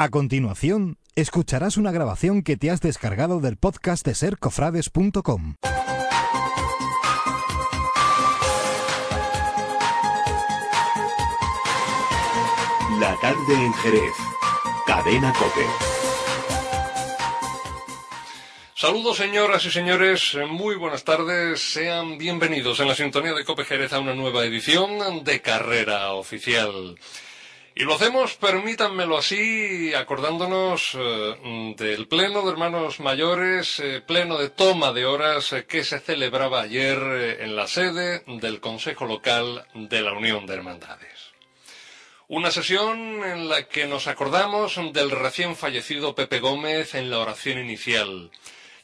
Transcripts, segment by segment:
A continuación, escucharás una grabación que te has descargado del podcast de sercofrades.com. La tarde en Jerez. Cadena Cope. Saludos señoras y señores, muy buenas tardes, sean bienvenidos en la sintonía de Cope Jerez a una nueva edición de Carrera Oficial. Y lo hacemos, permítanmelo así, acordándonos eh, del pleno de hermanos mayores, eh, pleno de toma de horas eh, que se celebraba ayer en la sede del Consejo Local de la Unión de Hermandades. Una sesión en la que nos acordamos del recién fallecido Pepe Gómez en la oración inicial.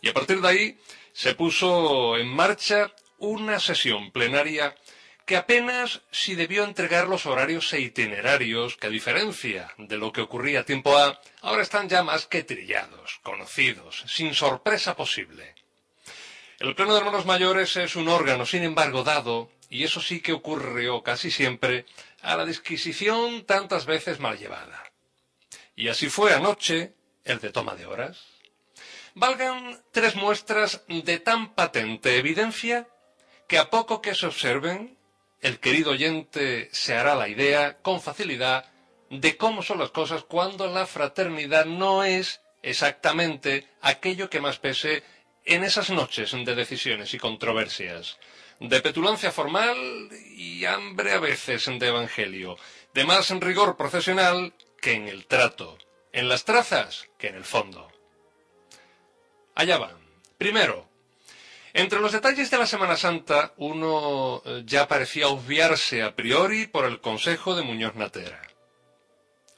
Y a partir de ahí se puso en marcha una sesión plenaria que apenas si debió entregar los horarios e itinerarios que a diferencia de lo que ocurría a tiempo A, ahora están ya más que trillados, conocidos, sin sorpresa posible. El Pleno de Hermanos Mayores es un órgano, sin embargo, dado, y eso sí que ocurrió casi siempre, a la disquisición tantas veces mal llevada. Y así fue anoche el de toma de horas. Valgan tres muestras de tan patente evidencia que a poco que se observen, el querido oyente se hará la idea con facilidad de cómo son las cosas cuando la fraternidad no es exactamente aquello que más pese en esas noches de decisiones y controversias de petulancia formal y hambre a veces de evangelio, de más en rigor profesional que en el trato, en las trazas que en el fondo. Allá van. Primero, entre los detalles de la Semana Santa, uno eh, ya parecía obviarse a priori por el consejo de Muñoz Natera.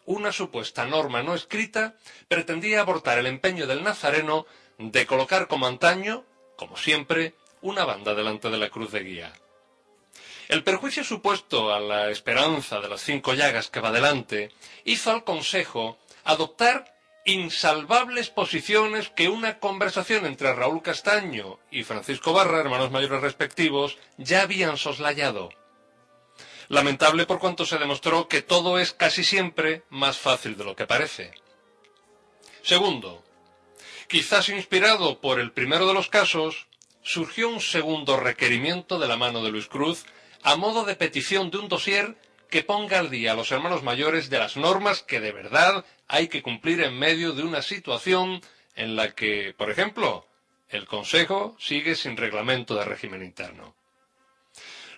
Una supuesta norma no escrita pretendía abortar el empeño del nazareno de colocar como antaño, como siempre, una banda delante de la cruz de guía. El perjuicio supuesto a la esperanza de las cinco llagas que va delante hizo al Consejo adoptar insalvables posiciones que una conversación entre Raúl Castaño y Francisco Barra, hermanos mayores respectivos, ya habían soslayado. Lamentable por cuanto se demostró que todo es casi siempre más fácil de lo que parece. Segundo, quizás inspirado por el primero de los casos, surgió un segundo requerimiento de la mano de Luis Cruz a modo de petición de un dossier que ponga al día a los hermanos mayores de las normas que de verdad hay que cumplir en medio de una situación en la que, por ejemplo, el Consejo sigue sin reglamento de régimen interno.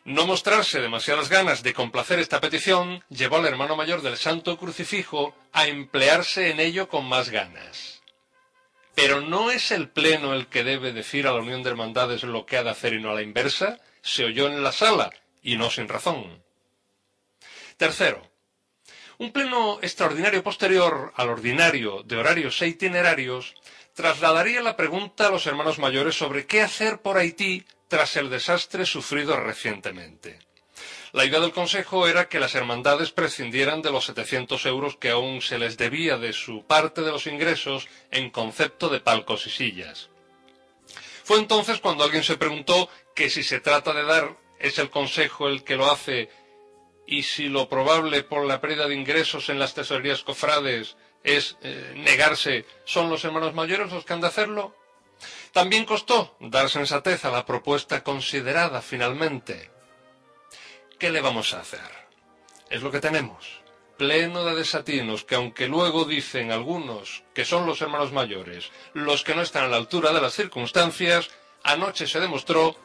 No mostrarse demasiadas ganas de complacer esta petición llevó al hermano mayor del Santo Crucifijo a emplearse en ello con más ganas. Pero no es el Pleno el que debe decir a la Unión de Hermandades lo que ha de hacer y no a la inversa, se oyó en la sala, y no sin razón. Tercero, un pleno extraordinario posterior al ordinario de horarios e itinerarios trasladaría la pregunta a los hermanos mayores sobre qué hacer por Haití tras el desastre sufrido recientemente. La idea del Consejo era que las hermandades prescindieran de los 700 euros que aún se les debía de su parte de los ingresos en concepto de palcos y sillas. Fue entonces cuando alguien se preguntó que si se trata de dar es el Consejo el que lo hace y si lo probable por la pérdida de ingresos en las tesorerías cofrades es eh, negarse, son los hermanos mayores los que han de hacerlo. También costó dar sensatez a la propuesta considerada finalmente. ¿qué le vamos a hacer? Es lo que tenemos. Pleno de desatinos que aunque luego dicen algunos que son los hermanos mayores los que no están a la altura de las circunstancias, anoche se demostró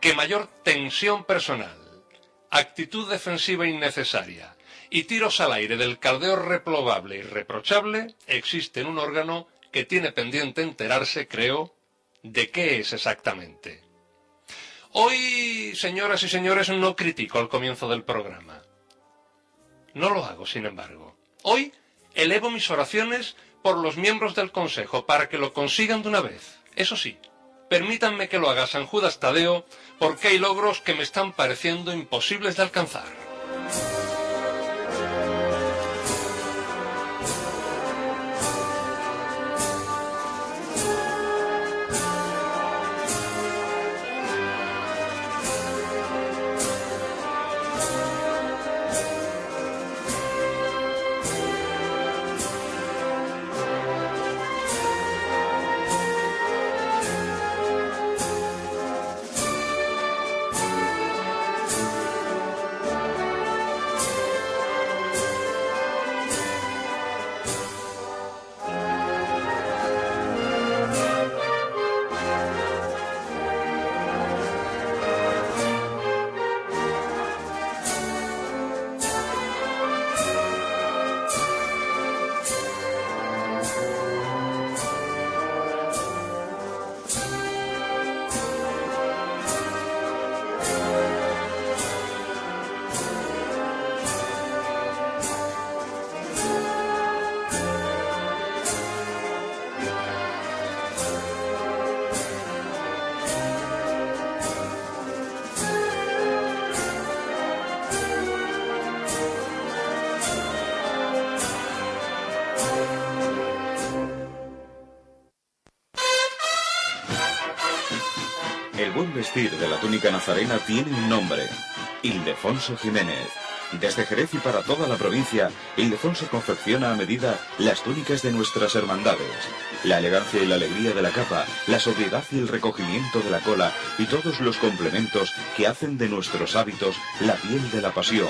que mayor tensión personal, actitud defensiva innecesaria y tiros al aire del caldeo reprobable y reprochable existe en un órgano que tiene pendiente enterarse, creo, de qué es exactamente. Hoy, señoras y señores, no critico al comienzo del programa. No lo hago, sin embargo. Hoy elevo mis oraciones por los miembros del Consejo para que lo consigan de una vez. Eso sí, permítanme que lo haga San Judas Tadeo porque hay logros que me están pareciendo imposibles de alcanzar. Vestir de la túnica nazarena tiene un nombre, Ildefonso Jiménez. Desde Jerez y para toda la provincia, Ildefonso confecciona a medida las túnicas de nuestras hermandades. La elegancia y la alegría de la capa, la sobriedad y el recogimiento de la cola y todos los complementos que hacen de nuestros hábitos la piel de la pasión.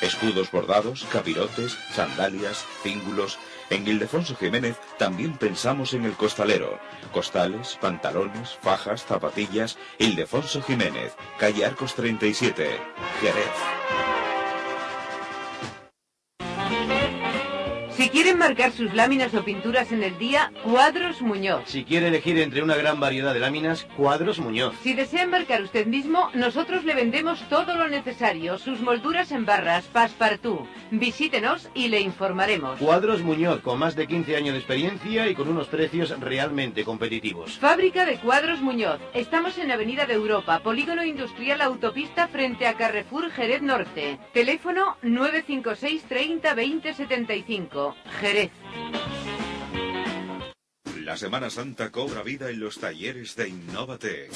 Escudos bordados, capirotes, sandalias, cíngulos. En Ildefonso Jiménez también pensamos en el costalero. Costales, pantalones, fajas, zapatillas. Ildefonso Jiménez, calle Arcos 37, Jerez. Quieren marcar sus láminas o pinturas en el día, Cuadros Muñoz. Si quiere elegir entre una gran variedad de láminas, Cuadros Muñoz. Si desea marcar usted mismo, nosotros le vendemos todo lo necesario, sus molduras en barras, passepartout. Visítenos y le informaremos. Cuadros Muñoz, con más de 15 años de experiencia y con unos precios realmente competitivos. Fábrica de Cuadros Muñoz. Estamos en Avenida de Europa, Polígono Industrial Autopista frente a Carrefour Jerez Norte. Teléfono 956 30 20 75. Jerez. La Semana Santa cobra vida en los talleres de Innovate.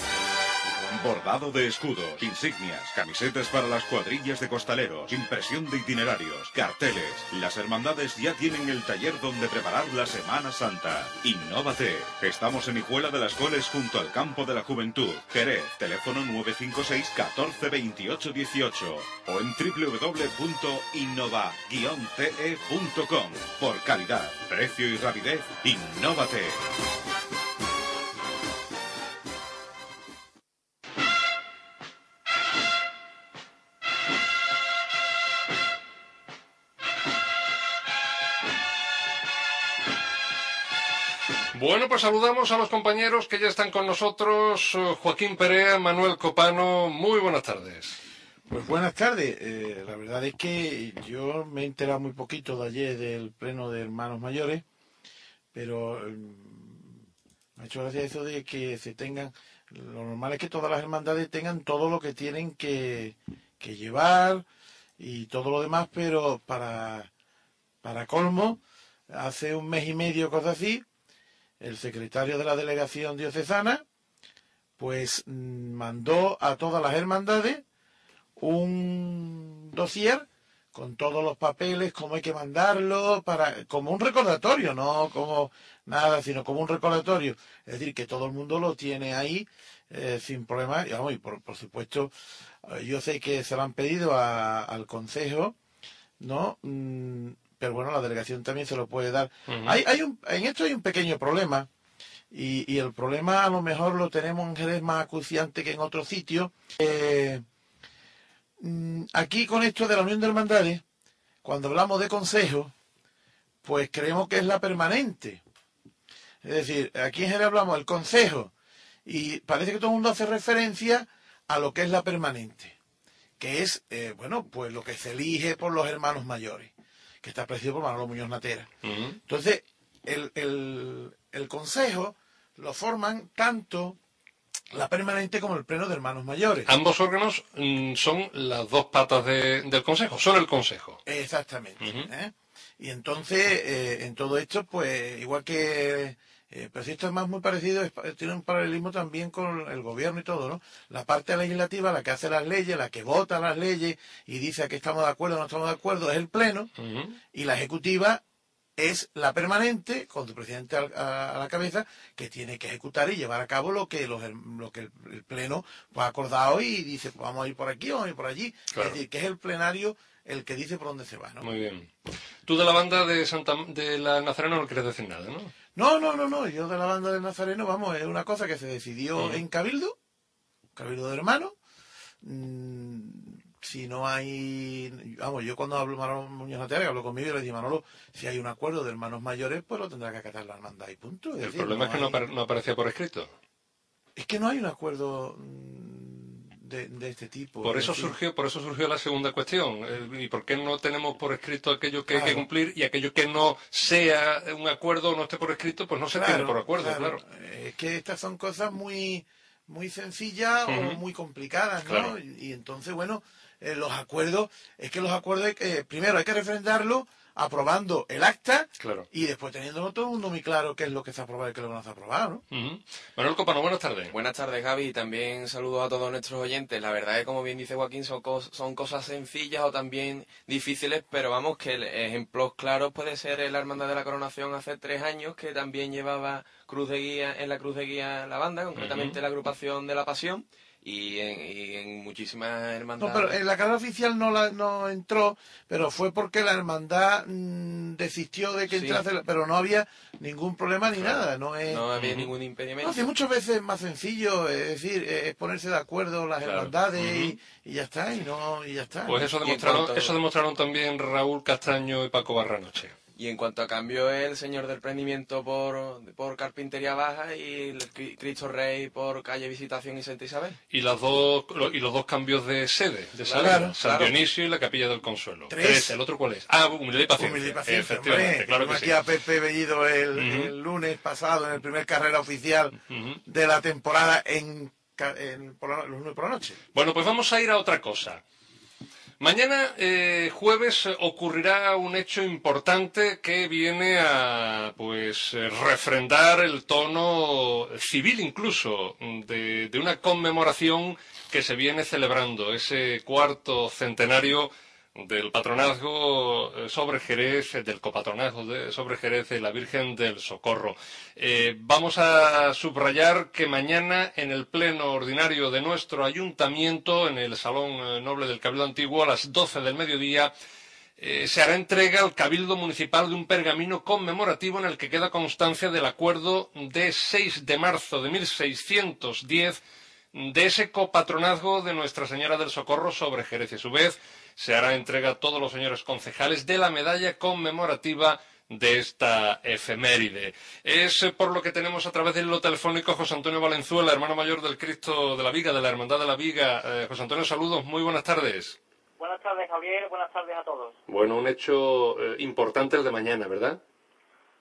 Bordado de escudos, insignias, camisetas para las cuadrillas de costaleros, impresión de itinerarios, carteles. Las hermandades ya tienen el taller donde preparar la Semana Santa. Innovate. Estamos en Hijuela de las Coles junto al Campo de la Juventud. Jerez, teléfono 956 14 28 18 o en www.innova-te.com. Por calidad, precio y rapidez, Innovate. Bueno, pues saludamos a los compañeros que ya están con nosotros. eh, Joaquín Perea, Manuel Copano, muy buenas tardes. Pues buenas tardes. Eh, la verdad es que yo me he enterado muy poquito de ayer del pleno de hermanos mayores, pero mm, me ha hecho gracia eso de que se tengan, lo normal es que todas las hermandades tengan todo lo que tienen que, que llevar y todo lo demás, pero para, para colmo, hace un mes y medio, cosa así, el secretario de la delegación diocesana, pues mm, mandó a todas las hermandades un dossier con todos los papeles, cómo hay que mandarlo, para, como un recordatorio, no como nada, sino como un recordatorio. Es decir, que todo el mundo lo tiene ahí eh, sin problema. Y, por, supuesto, eh, yo sé que se lo han pedido al Consejo, ¿no? Pero bueno, la delegación también se lo puede dar. hay, hay un, en esto hay un pequeño problema. Y, y el problema a lo mejor lo tenemos en Jerez más acuciante que en otros sitios. Eh, Mm, aquí con esto de la Unión de Hermandades, cuando hablamos de consejo, pues creemos que es la permanente. Es decir, aquí en general hablamos del consejo y parece que todo el mundo hace referencia a lo que es la permanente, que es, eh, bueno, pues lo que se elige por los hermanos mayores, que está presidido por Manolo Muñoz Natera. Entonces, el, el- el consejo lo forman tanto la permanente como el pleno de hermanos mayores. Ambos órganos mm, son las dos patas de- del Consejo, son el Consejo. Exactamente. ¿eh? Y entonces, eh, en todo esto, pues, igual que. Eh, pero si esto es más muy parecido, es tiene un paralelismo también con el gobierno y todo, ¿no? La parte legislativa, la que hace las leyes, la que vota las leyes y dice a qué estamos de acuerdo o no estamos de acuerdo, es el Pleno, y la ejecutiva es la permanente, con su presidente a, la cabeza, que tiene que ejecutar y llevar a cabo lo que los, lo que el, el pleno pues, ha acordado y dice, pues vamos a ir por aquí, vamos a ir por allí. Claro. Es decir, que es el plenario el que dice por dónde se va, ¿no? Muy bien. Tú de la banda de Santa de la Nazareno no quieres decir nada, ¿no? No, no, no, no, yo de la banda del Nazareno, vamos, es una cosa que se decidió en Cabildo, Cabildo de Hermanos. Mm, si no hay, vamos, yo cuando hablo Manolo Muñoz Natera, que habló conmigo, y le dije, Manolo, si hay un acuerdo de hermanos mayores, pues lo tendrá que acatar la hermandad y punto. Es El decir, problema es que hay- no aparecía por escrito. Es que no hay un acuerdo mm, de, de este tipo. Por es eso decir, surgió, por eso surgió la segunda cuestión. Eh, ¿Y por qué no tenemos por escrito aquello que hay que cumplir y aquello que no sea un acuerdo o no esté por escrito, pues no se tiene por acuerdo, claro. Es que estas son cosas muy, muy sencillas o muy complicadas, ¿no? Y, y entonces, bueno, eh, los acuerdos, es que los acuerdos, primero hay que refrendarlos aprobando el acta Claro. y después teniendo todo el mundo muy claro qué es lo que se ha aprobado y qué es lo que no se ha aprobado, ¿no? Ujú. Manuel Copano, buenas tardes. Buenas tardes, Gaby, y también saludos a todos nuestros oyentes. La verdad es que, como bien dice Joaquín, son, cos- son cosas sencillas o también difíciles, pero vamos, que el- ejemplos claros puede ser la Hermandad de la Coronación hace tres años, que también llevaba cruz de guía, en la cruz de guía la banda, concretamente la agrupación de la Pasión, y en, y en muchísimas No, hermandades. pero en la carrera oficial no, la, no entró, pero fue porque la hermandad mm, desistió de que Sí. entrase, la- pero no había ningún problema ni nada. No es, No había ningún impedimento. No, si muchas veces es más sencillo, es decir, es ponerse de acuerdo las Claro. hermandades y, y ya está, y no y ya está. Pues eso demostraron, eso demostraron también Raúl Castaño y Paco Barranoche. Y en cuanto a cambio, el señor del prendimiento por, por Carpintería Baja y el Cri- Cristo Rey por calle Visitación y Santa Isabel. Y las dos y los dos cambios de sede, de Claro, San claro. Dionisio y la Capilla del Consuelo. Tres. ¿El otro cuál es? Ah, humildad y paciencia. Humildad y paciencia, Efectivamente, hombre. claro que Tuvimos sí. aquí a Pepe Bellido el, Ujú. el lunes pasado en el primer carrera oficial Ujú. de la temporada en, en- por la, por la noche. Bueno, pues vamos a ir a otra cosa. Mañana, eh, jueves, ocurrirá un hecho importante que viene a, pues, refrendar el tono civil incluso de una conmemoración que se viene celebrando, ese cuarto centenario del patronazgo eh, sobre Jerez, eh, del copatronazgo de- sobre Jerez de la Virgen del Socorro. Eh, vamos a subrayar que mañana en el pleno ordinario de nuestro ayuntamiento, en el Salón Noble del Cabildo Antiguo, a las 12 del mediodía, se hará entrega al Cabildo Municipal de un pergamino conmemorativo en el que queda constancia del acuerdo de 6 de marzo de 1610 de ese copatronazgo de Nuestra Señora del Socorro sobre Jerez. Y a su vez, se hará entrega a todos los señores concejales de la medalla conmemorativa de esta efeméride. Es eh, por lo que tenemos a través del hilo telefónico José Antonio Valenzuela, hermano mayor del Cristo de la Viga, de la Hermandad de la Viga. Eh, José Antonio, saludos, muy buenas tardes. Buenas tardes, Javier. Buenas tardes a todos. Bueno, un hecho eh, importante el de mañana, ¿verdad?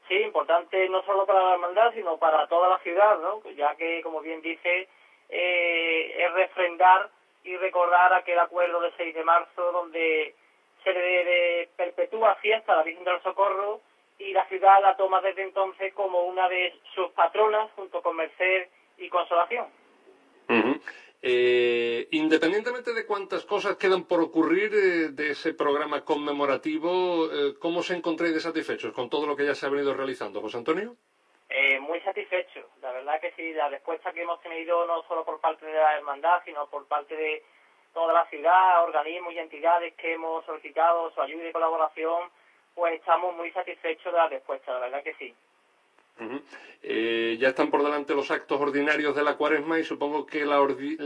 Sí, importante no solo para la hermandad, sino para toda la ciudad, ¿no? Ya que, como bien dice, eh, es refrendar y recordar aquel acuerdo del 6 de marzo donde se le perpetúa fiesta a la Virgen del Socorro y la ciudad la toma desde entonces como una de sus patronas junto con Merced y Consolación. Eh, independientemente de cuántas cosas quedan por ocurrir eh, de ese programa conmemorativo, eh, ¿cómo se encontráis de satisfechos con todo lo que ya se ha venido realizando, José Antonio? Eh, muy satisfecho. La verdad que sí, la respuesta que hemos tenido no solo por parte de la hermandad, sino por parte de toda la ciudad, organismos y entidades que hemos solicitado su ayuda y colaboración, pues estamos muy satisfechos de la respuesta, la verdad que sí. Eh, ya están por delante los actos ordinarios de la cuaresma y supongo que la ordi-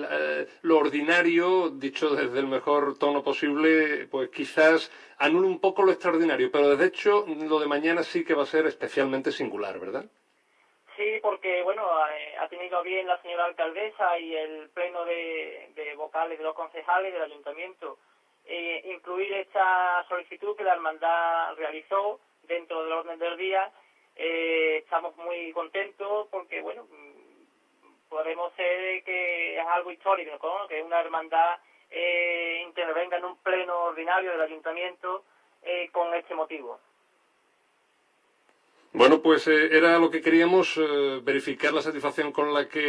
lo ordinario, dicho desde el mejor tono posible, pues quizás anule un poco lo extraordinario, pero de hecho lo de mañana sí que va a ser especialmente singular, ¿verdad? Porque bueno, eh, ha tenido bien la señora alcaldesa y el pleno de, vocales de los concejales del ayuntamiento eh, incluir esta solicitud que la hermandad realizó dentro del orden del día. Eh, estamos muy contentos porque bueno, mm, podemos ser que es algo histórico, que una hermandad eh, intervenga en un pleno ordinario del ayuntamiento eh, con este motivo. Bueno, pues eh, era lo que queríamos, eh, verificar la satisfacción con la que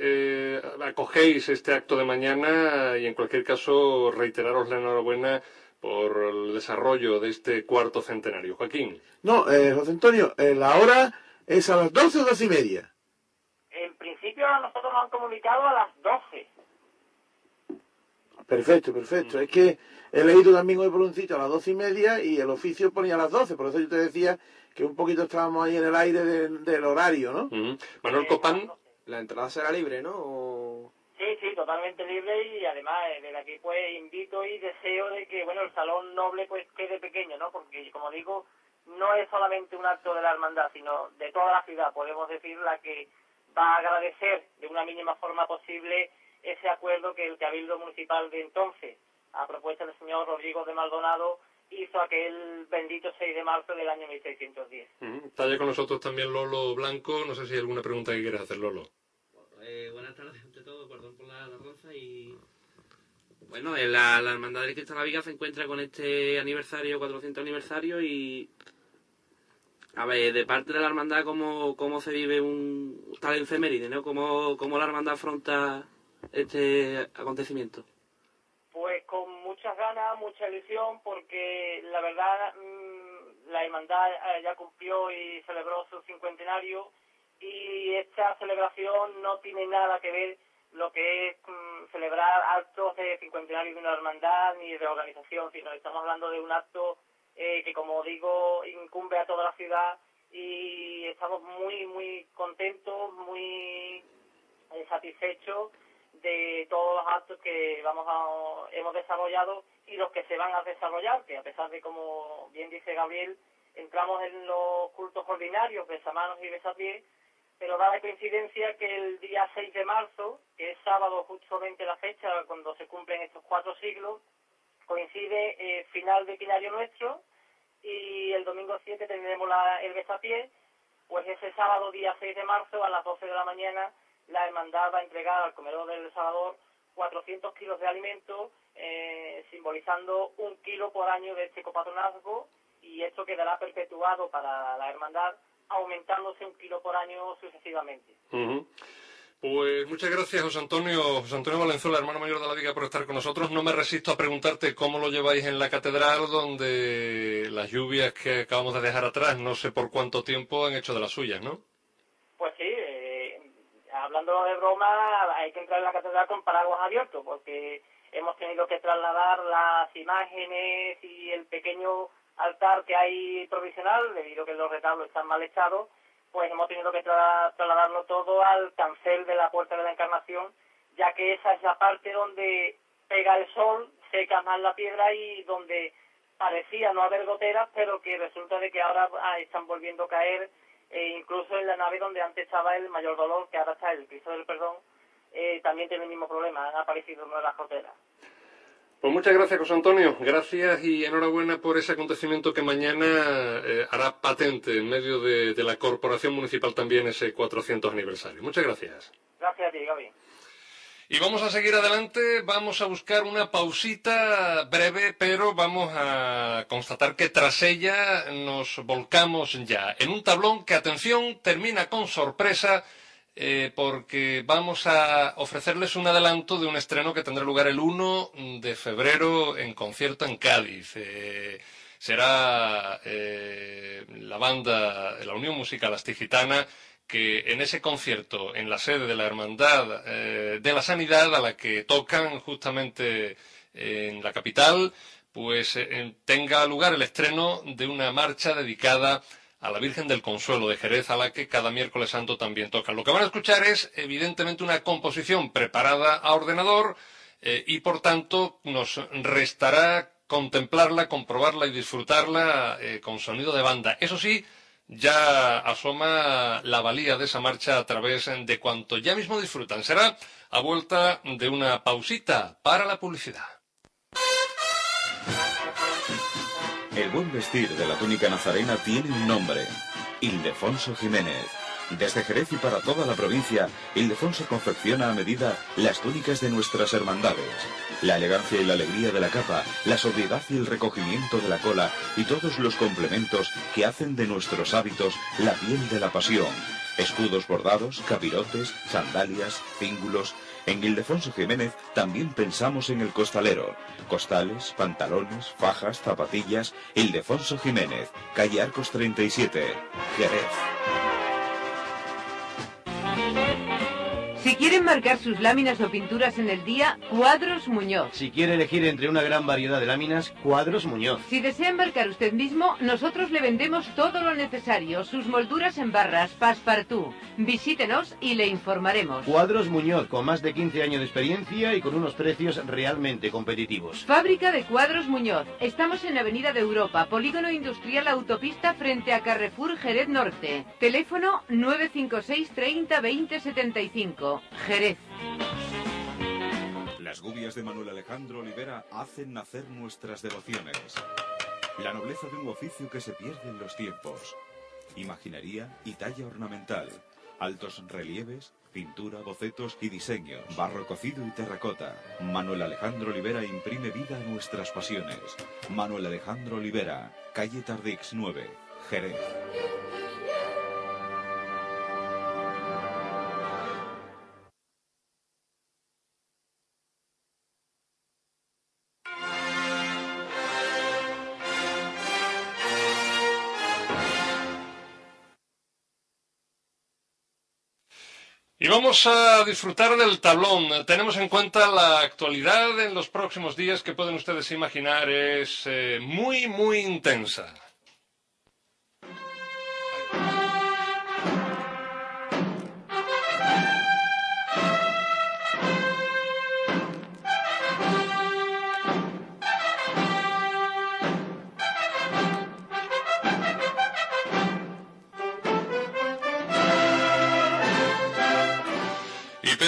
eh, acogéis este acto de mañana y en cualquier caso reiteraros la enhorabuena por el desarrollo de este cuarto centenario. Joaquín. No, eh, José Antonio, eh, la hora es a las 12 o 12 y media. En principio a nosotros nos han comunicado a las 12. Perfecto, perfecto. Es que he leído también hoy por un sitio a las 12 y media y el oficio ponía a las 12, por eso yo te decía que un poquito estábamos ahí en el aire de- del horario, ¿no? Ujú. Manuel Eh, Copán. a las 12. La entrada será libre, ¿no? O- Sí, sí, totalmente libre y además eh, desde aquí pues invito y deseo de que bueno el salón noble pues quede pequeño, ¿no? Porque como digo no es solamente un acto de la hermandad, sino de toda la ciudad, podemos decir la que va a agradecer de una mínima forma posible ese acuerdo que el Cabildo Municipal de entonces, a propuesta del señor Rodrigo de Maldonado, hizo aquel bendito 6 de marzo del año 1610. Ujú. Está ya con nosotros también Lolo Blanco. No sé si hay alguna pregunta que quieras hacer, Lolo. Eh, buenas tardes ante todo, perdón por la tardanza y Bueno, la, la Hermandad de Cristo de la Viga se encuentra con este aniversario, 400 aniversario, y. A ver, de parte de la Hermandad, ¿cómo, cómo se vive un tal efeméride, ¿no? ¿Cómo, ¿Cómo la Hermandad afronta este acontecimiento? Muchas ganas, mucha ilusión, porque la verdad mm, la hermandad eh, ya cumplió y celebró su cincuentenario y esta celebración no tiene nada que ver lo que es mm, celebrar actos de cincuentenario de una hermandad ni de organización, sino estamos hablando de un acto eh, que, como digo, incumbe a toda la ciudad y estamos muy, muy contentos, muy eh, satisfechos de todos los actos que vamos a, hemos desarrollado y los que se van a desarrollar, que a pesar de, como bien dice Gabriel, entramos en los cultos ordinarios, besamanos y besapiés, pero da la coincidencia que el día 6 de marzo, que es sábado justamente la fecha cuando se cumplen estos cuatro siglos, coincide eh, final de Quinario Nuestro y el domingo 7 tendremos la, el besapié, pues ese sábado día 6 de marzo a las 12 de la mañana la hermandad va a entregar al comedor del Salvador 400 kilos de alimento, eh, simbolizando un kilo por año de este copatronazgo y esto quedará perpetuado para la hermandad, aumentándose un kilo por año sucesivamente. Pues muchas gracias, José Antonio, José Antonio Valenzuela, hermano mayor de la Viga, por estar con nosotros. No me resisto a preguntarte cómo lo lleváis en la catedral, donde las lluvias que acabamos de dejar atrás, no sé por cuánto tiempo, han hecho de las suyas, ¿no? De broma, hay que entrar en la catedral con paraguas abiertos, porque hemos tenido que trasladar las imágenes y el pequeño altar que hay provisional, debido a que los retablos están mal echados, pues hemos tenido que tra- trasladarlo todo al cancel de la Puerta de la Encarnación, ya que esa es la parte donde pega el sol, seca más la piedra y donde parecía no haber goteras, pero que resulta de que ahora ah, están volviendo a caer, e incluso en la nave donde antes estaba el mayor dolor, que ahora está el Cristo del Perdón, eh, también tiene el mismo problema, han aparecido nuevas goteras. Pues muchas gracias, José Antonio. Gracias y enhorabuena por ese acontecimiento que mañana eh, hará patente en medio de, de la Corporación Municipal también ese 400 aniversario. Muchas gracias. Gracias a ti, Gaby. Y vamos a seguir adelante, vamos a buscar una pausita breve, pero vamos a constatar que tras ella nos volcamos ya en un tablón que, atención, termina con sorpresa eh, porque vamos a ofrecerles un adelanto de un estreno que tendrá lugar el 1 de febrero en concierto en Cádiz. Eh, será eh, la banda, la Unión Musical Astigitana, que en ese concierto, en la sede de la Hermandad eh, de la Sanidad, a la que tocan justamente en la capital, pues eh, tenga lugar el estreno de una marcha dedicada a la Virgen del Consuelo de Jerez, a la que cada miércoles santo también tocan. Lo que van a escuchar es, evidentemente, una composición preparada a ordenador eh, y, por tanto, nos restará contemplarla, comprobarla y disfrutarla eh, con sonido de banda. Eso sí, ya asoma la valía de esa marcha a través de cuanto ya mismo disfrutan. Será a vuelta de una pausita para la publicidad. El buen vestir de la túnica nazarena tiene un nombre, Ildefonso Jiménez. Desde Jerez y para toda la provincia, Ildefonso confecciona a medida las túnicas de nuestras hermandades. La elegancia y la alegría de la capa, la sobriedad y el recogimiento de la cola y todos los complementos que hacen de nuestros hábitos la piel de la pasión. Escudos bordados, capirotes, sandalias, cíngulos. En Ildefonso Jiménez también pensamos en el costalero. Costales, pantalones, fajas, zapatillas. Ildefonso Jiménez, calle Arcos 37, Jerez. Quieren marcar sus láminas o pinturas en el día, Cuadros Muñoz. Si quiere elegir entre una gran variedad de láminas, Cuadros Muñoz. Si desea embarcar usted mismo, nosotros le vendemos todo lo necesario, sus molduras en barras, passepartout. Visítenos y le informaremos. Cuadros Muñoz, con más de 15 años de experiencia y con unos precios realmente competitivos. Fábrica de Cuadros Muñoz. Estamos en Avenida de Europa, Polígono Industrial Autopista frente a Carrefour Jerez Norte. Teléfono 956 30 20 75. Jerez. Las gubias de Manuel Alejandro Olivera hacen nacer nuestras devociones. La nobleza de un oficio que se pierde en los tiempos. Imaginería y talla ornamental. Altos relieves, pintura, bocetos y diseños, barro cocido y terracota. Manuel Alejandro Olivera imprime vida a nuestras pasiones. Manuel Alejandro Olivera, calle Tardix 9, Jerez. Vamos a disfrutar del tablón. Tenemos en cuenta la actualidad en los próximos días que pueden ustedes imaginar es eh, muy, muy intensa.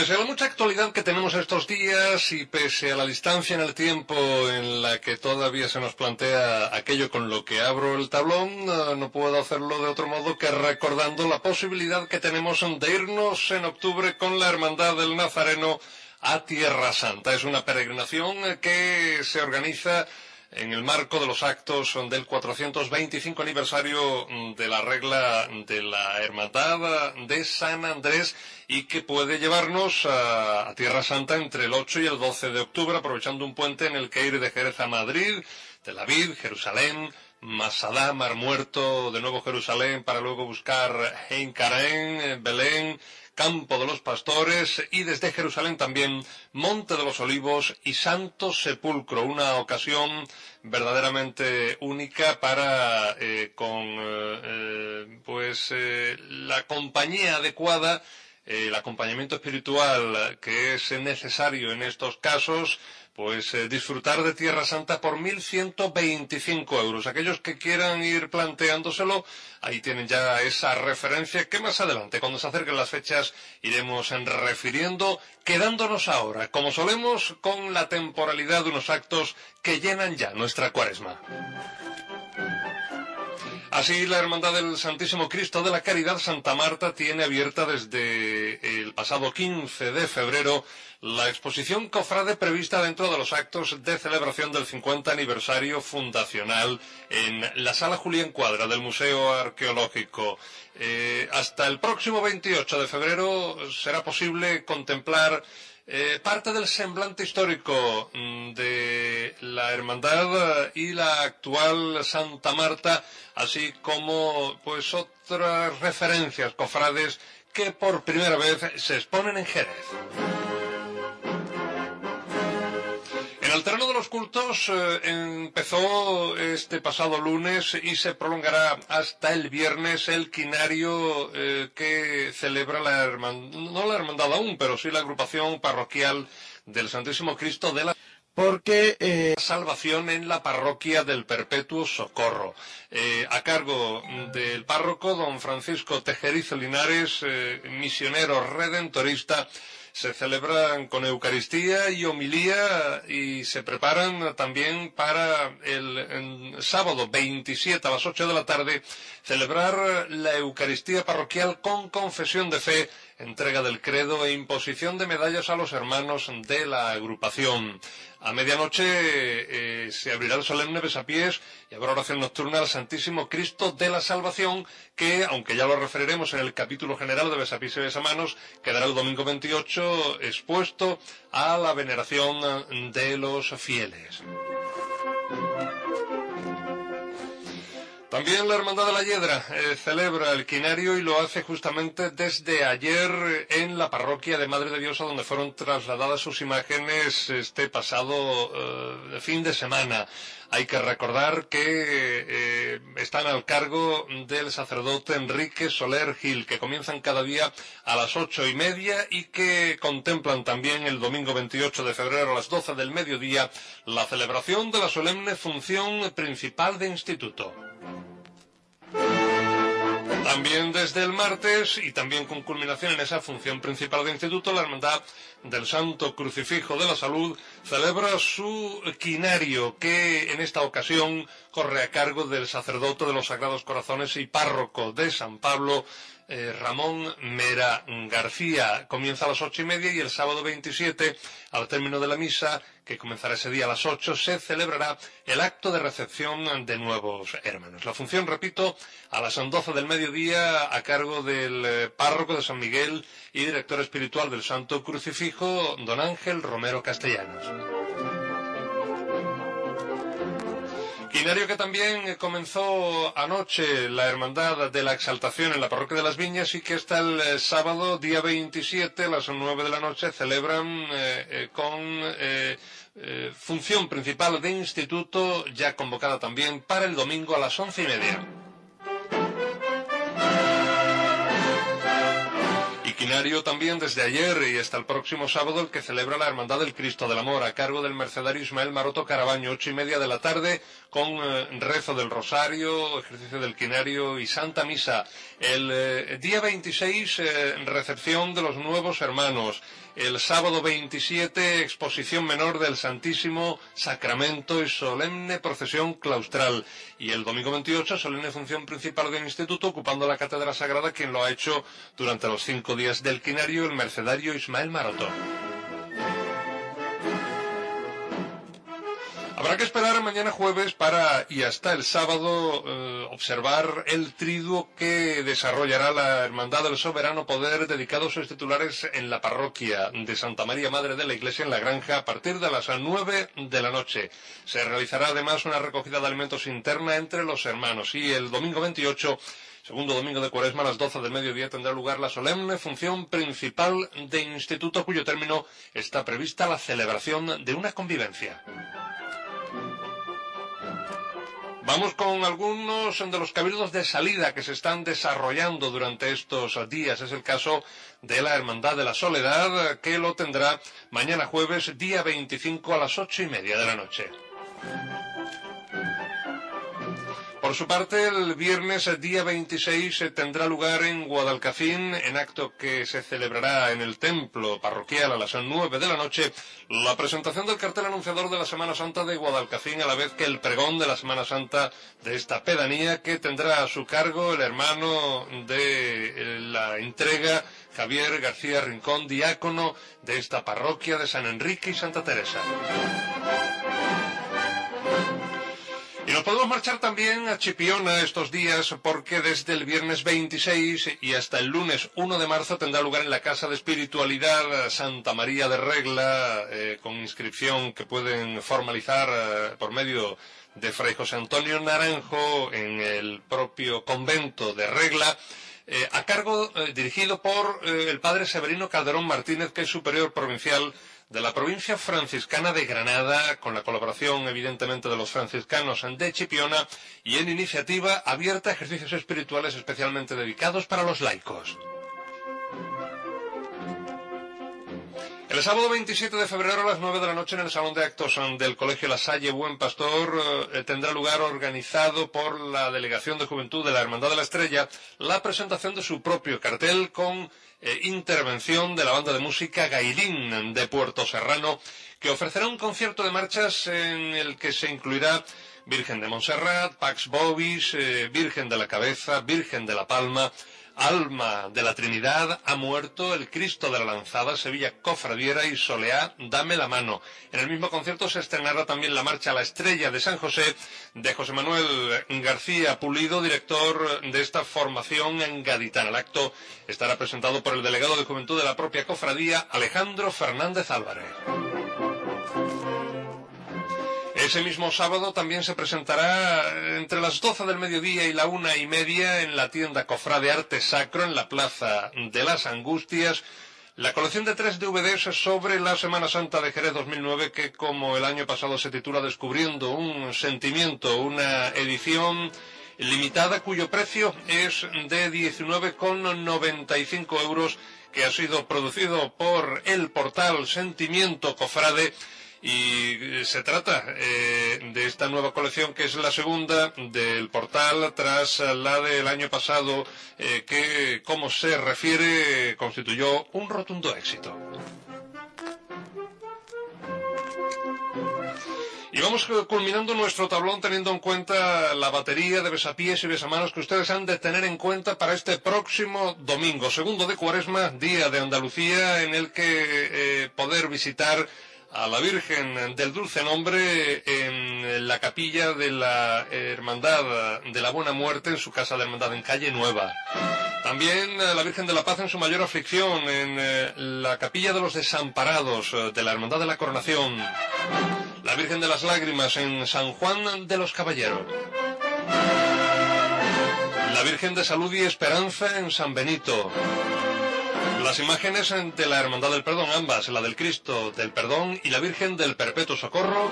Pese a la mucha actualidad que tenemos estos días y pese a la distancia en el tiempo en la que todavía se nos plantea aquello con lo que abro el tablón, eh, no puedo hacerlo de otro modo que recordando la posibilidad que tenemos de irnos en octubre con la Hermandad del Nazareno a Tierra Santa. Es una peregrinación eh, que se organiza en el marco de los actos del 425 aniversario de la regla de la Hermandad de San Andrés y que puede llevarnos a, Tierra Santa entre el 8 y el 12 de octubre, aprovechando un puente en el que ir de Jerez a Madrid, Tel Aviv, Jerusalén, Masadá, Mar Muerto, de nuevo Jerusalén, para luego buscar Hein Karen, Belén, Campo de los Pastores y desde Jerusalén también Monte de los Olivos y Santo Sepulcro, una ocasión verdaderamente única para eh, con eh, pues eh, la compañía adecuada el acompañamiento espiritual que es necesario en estos casos pues eh, disfrutar de Tierra Santa por 1.125 euros. Aquellos que quieran ir planteándoselo, ahí tienen ya esa referencia que más adelante, cuando se acerquen las fechas, iremos refiriendo, quedándonos ahora, como solemos, con la temporalidad de unos actos que llenan ya nuestra cuaresma. Así, la Hermandad del Santísimo Cristo de la Caridad Santa Marta tiene abierta desde el pasado 15 de febrero la exposición cofrade prevista dentro de los actos de celebración del 50 aniversario fundacional en la Sala Julián Cuadra del Museo Arqueológico. Eh, hasta el próximo 28 de febrero será posible contemplar eh, parte del semblante histórico mm, de la hermandad y la actual Santa Marta, así como pues otras referencias cofrades que por primera vez se exponen en Jerez. Los cultos eh, empezó este pasado lunes y se prolongará hasta el viernes el quinario eh, que celebra la hermandad, no la hermandad aún, pero sí la agrupación parroquial del Santísimo Cristo de la porque eh, salvación en la parroquia del Perpetuo Socorro, eh, a cargo del párroco don Francisco Tejerizo Linares, eh, misionero redentorista, se celebran con Eucaristía y homilía y se preparan también para el sábado 27 a las 8 de la tarde celebrar la Eucaristía parroquial con confesión de fe, entrega del credo e imposición de medallas a los hermanos de la agrupación. A medianoche eh, se abrirá el solemne besapiés y habrá oración nocturna al Santísimo Cristo de la Salvación, que, aunque ya lo referiremos en el capítulo general de besapiés y besamanos, quedará el domingo 28 expuesto a la veneración de los fieles. También la Hermandad de la Hiedra eh, celebra el quinario y lo hace justamente desde ayer en la parroquia de Madre de Dios, a donde fueron trasladadas sus imágenes este pasado eh, fin de semana. Hay que recordar que eh, están al cargo del sacerdote Enrique Soler Gil, que comienzan cada día a las ocho y media y que contemplan también el domingo 28 de febrero a las doce del mediodía la celebración de la solemne función principal de instituto. También desde el martes y también con culminación en esa función principal de instituto, la Hermandad del Santo Crucifijo de la Salud celebra su quinario que en esta ocasión corre a cargo del sacerdote de los Sagrados Corazones y párroco de San Pablo, eh, Ramón Mera García. Comienza a las ocho y media y el sábado 27, al término de la misa, que comenzará ese día a las ocho, se celebrará el acto de recepción de nuevos hermanos. La función, repito, a las doce del mediodía a cargo del eh, párroco de San Miguel y director espiritual del Santo Crucifijo, don Ángel Romero Castellanos. Quinario que también comenzó anoche la Hermandad de la Exaltación en la Parroquia de las Viñas y que hasta el eh, sábado, día 27, a las 9 de la noche, celebran eh, eh, con función principal de instituto, ya convocada también para el domingo a las once y media. También desde ayer y hasta el próximo sábado el que celebra la Hermandad del Cristo del Amor a cargo del mercedario Ismael Maroto Carabaño, ocho y media de la tarde con eh, rezo del Rosario, ejercicio del Quinario y Santa Misa. El eh, día 26 eh, recepción de los nuevos hermanos. El sábado 27 exposición menor del Santísimo Sacramento y solemne procesión claustral. Y el domingo 28 solemne función principal del instituto ocupando la cátedra sagrada quien lo ha hecho durante los cinco días del quinario el mercedario Ismael Maroto. Habrá que esperar mañana jueves para y hasta el sábado eh, observar el triduo que desarrollará la Hermandad del Soberano Poder dedicado a sus titulares en la parroquia de Santa María Madre de la Iglesia en la Granja a partir de las nueve de la noche. Se realizará además una recogida de alimentos interna entre los hermanos y el domingo 28 Segundo domingo de cuaresma a las 12 del mediodía tendrá lugar la solemne función principal de instituto cuyo término está prevista la celebración de una convivencia. Vamos con algunos de los cabildos de salida que se están desarrollando durante estos días. Es el caso de la Hermandad de la Soledad, que lo tendrá mañana jueves, día 25 a las ocho y media de la noche. Por su parte, el viernes día 26 tendrá lugar en Guadalcacín, en acto que se celebrará en el templo parroquial a las 9 de la noche, la presentación del cartel anunciador de la Semana Santa de Guadalcacín, a la vez que el pregón de la Semana Santa de esta pedanía que tendrá a su cargo el hermano de la entrega, Javier García Rincón, diácono de esta parroquia de San Enrique y Santa Teresa. Nos podemos marchar también a Chipiona estos días porque desde el viernes 26 y hasta el lunes 1 de marzo tendrá lugar en la Casa de Espiritualidad Santa María de Regla eh, con inscripción que pueden formalizar eh, por medio de Fray José Antonio Naranjo en el propio convento de Regla. Eh, a cargo dirigido por el padre Severino Calderón Martínez, que es superior provincial de la provincia franciscana de Granada, con la colaboración evidentemente de los franciscanos de Chipiona y en iniciativa abierta a ejercicios espirituales especialmente dedicados para los laicos. El sábado 27 de febrero a las 9 de la noche en el Salón de Actos del Colegio La Salle Buen Pastor eh, tendrá lugar organizado por la Delegación de Juventud de la Hermandad de la Estrella la presentación de su propio cartel con eh, intervención de la banda de música Gailín de Puerto Serrano, que ofrecerá un concierto de marchas en el que se incluirá Virgen de Montserrat, Pax Bobis, eh, Virgen de la Cabeza, Virgen de la Palma, Alma de la Trinidad, ha muerto el Cristo de la Lanzada, Sevilla Cofradiera y Soleá, Dame la mano. En el mismo concierto se estrenará también la marcha La Estrella de San José de José Manuel García Pulido, director de esta formación en gaditana. El acto estará presentado por el delegado de Juventud de la propia cofradía, Alejandro Fernández Álvarez. Ese mismo sábado también se presentará entre las 12 del mediodía y la una y media en la tienda Cofrade Arte Sacro en la Plaza de las Angustias. La colección de tres DVDs sobre la Semana Santa de Jerez 2009 que como el año pasado se titula Descubriendo un sentimiento, una edición limitada cuyo precio es de 19,95 euros que ha sido producido por el portal Sentimiento Cofrade y eh, se trata eh, de esta nueva colección que es la segunda del portal tras la del año pasado eh, que, como se refiere, constituyó un rotundo éxito. Y vamos culminando nuestro tablón teniendo en cuenta la batería de besapiés y besamanos que ustedes han de tener en cuenta para este próximo domingo, segundo de cuaresma, día de Andalucía, en el que poder visitar a la Virgen del Dulce Nombre en la capilla de la Hermandad de la Buena Muerte en su casa de hermandad en Calle Nueva. También eh, la Virgen de la Paz en su mayor aflicción en eh, la capilla de los Desamparados eh, de la Hermandad de la Coronación. La Virgen de las Lágrimas en San Juan de los Caballeros. La Virgen de Salud y Esperanza en San Benito. Las imágenes de la Hermandad del Perdón, ambas, la del Cristo del Perdón y la Virgen del Perpetuo Socorro.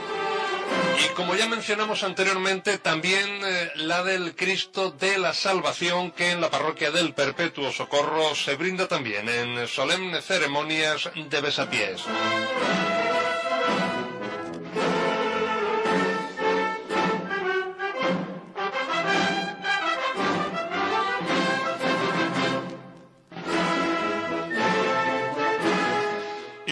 Y como ya mencionamos anteriormente, también eh, la del Cristo de la Salvación, que en la parroquia del Perpetuo Socorro se brinda también en solemnes ceremonias de besapiés.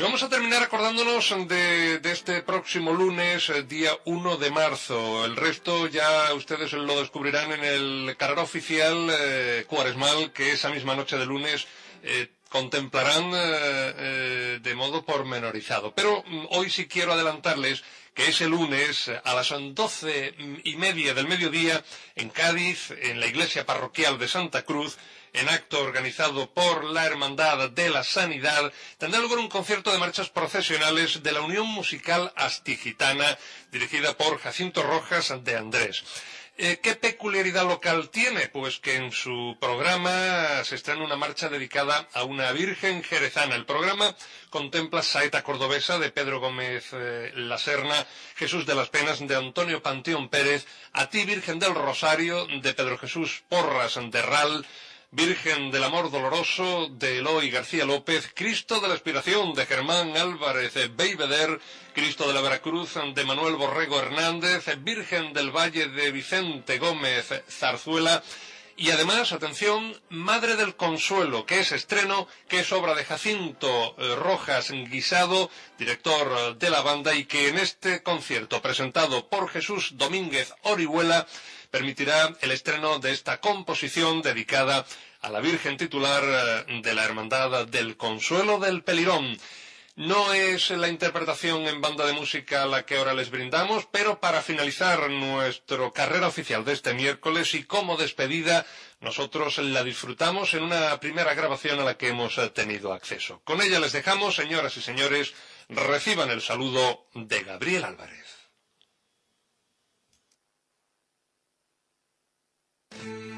Vamos a terminar acordándonos de, este próximo lunes, eh, día 1 de marzo. El resto ya ustedes lo descubrirán en el carrera oficial eh, cuaresmal que esa misma noche de lunes eh, contemplarán de modo pormenorizado. Pero mm, hoy sí quiero adelantarles que ese lunes a las doce y media del mediodía en Cádiz, en la iglesia parroquial de Santa Cruz, en acto organizado por la Hermandad de la Sanidad, tendrá lugar un concierto de marchas procesionales de la Unión Musical Astigitana, dirigida por Jacinto Rojas de Andrés. Eh, ¿Qué peculiaridad local tiene? Pues que en su programa se estrena una marcha dedicada a una Virgen jerezana. El programa contempla Saeta Cordobesa de Pedro Gómez eh, La Serna, Jesús de las Penas de Antonio Panteón Pérez, A ti Virgen del Rosario de Pedro Jesús Porras de Ral, Virgen del Amor Doloroso de Eloy García López, Cristo de la Inspiración de Germán Álvarez Beiveder, Cristo de la Veracruz de Manuel Borrego Hernández, Virgen del Valle de Vicente Gómez Zarzuela, y además, atención, Madre del Consuelo, que es estreno, que es obra de Jacinto Rojas Guisado, director de la banda, y que en este concierto presentado por Jesús Domínguez Orihuela permitirá el estreno de esta composición dedicada a la Virgen titular eh, de la Hermandad del Consuelo del Pelirón. No es la interpretación en banda de música la que ahora les brindamos, pero para finalizar nuestra carrera oficial de este miércoles y como despedida, nosotros la disfrutamos en una primera grabación a la que hemos eh, tenido acceso. Con ella les dejamos, señoras y señores, reciban el saludo de Gabriel Álvarez. Thank you.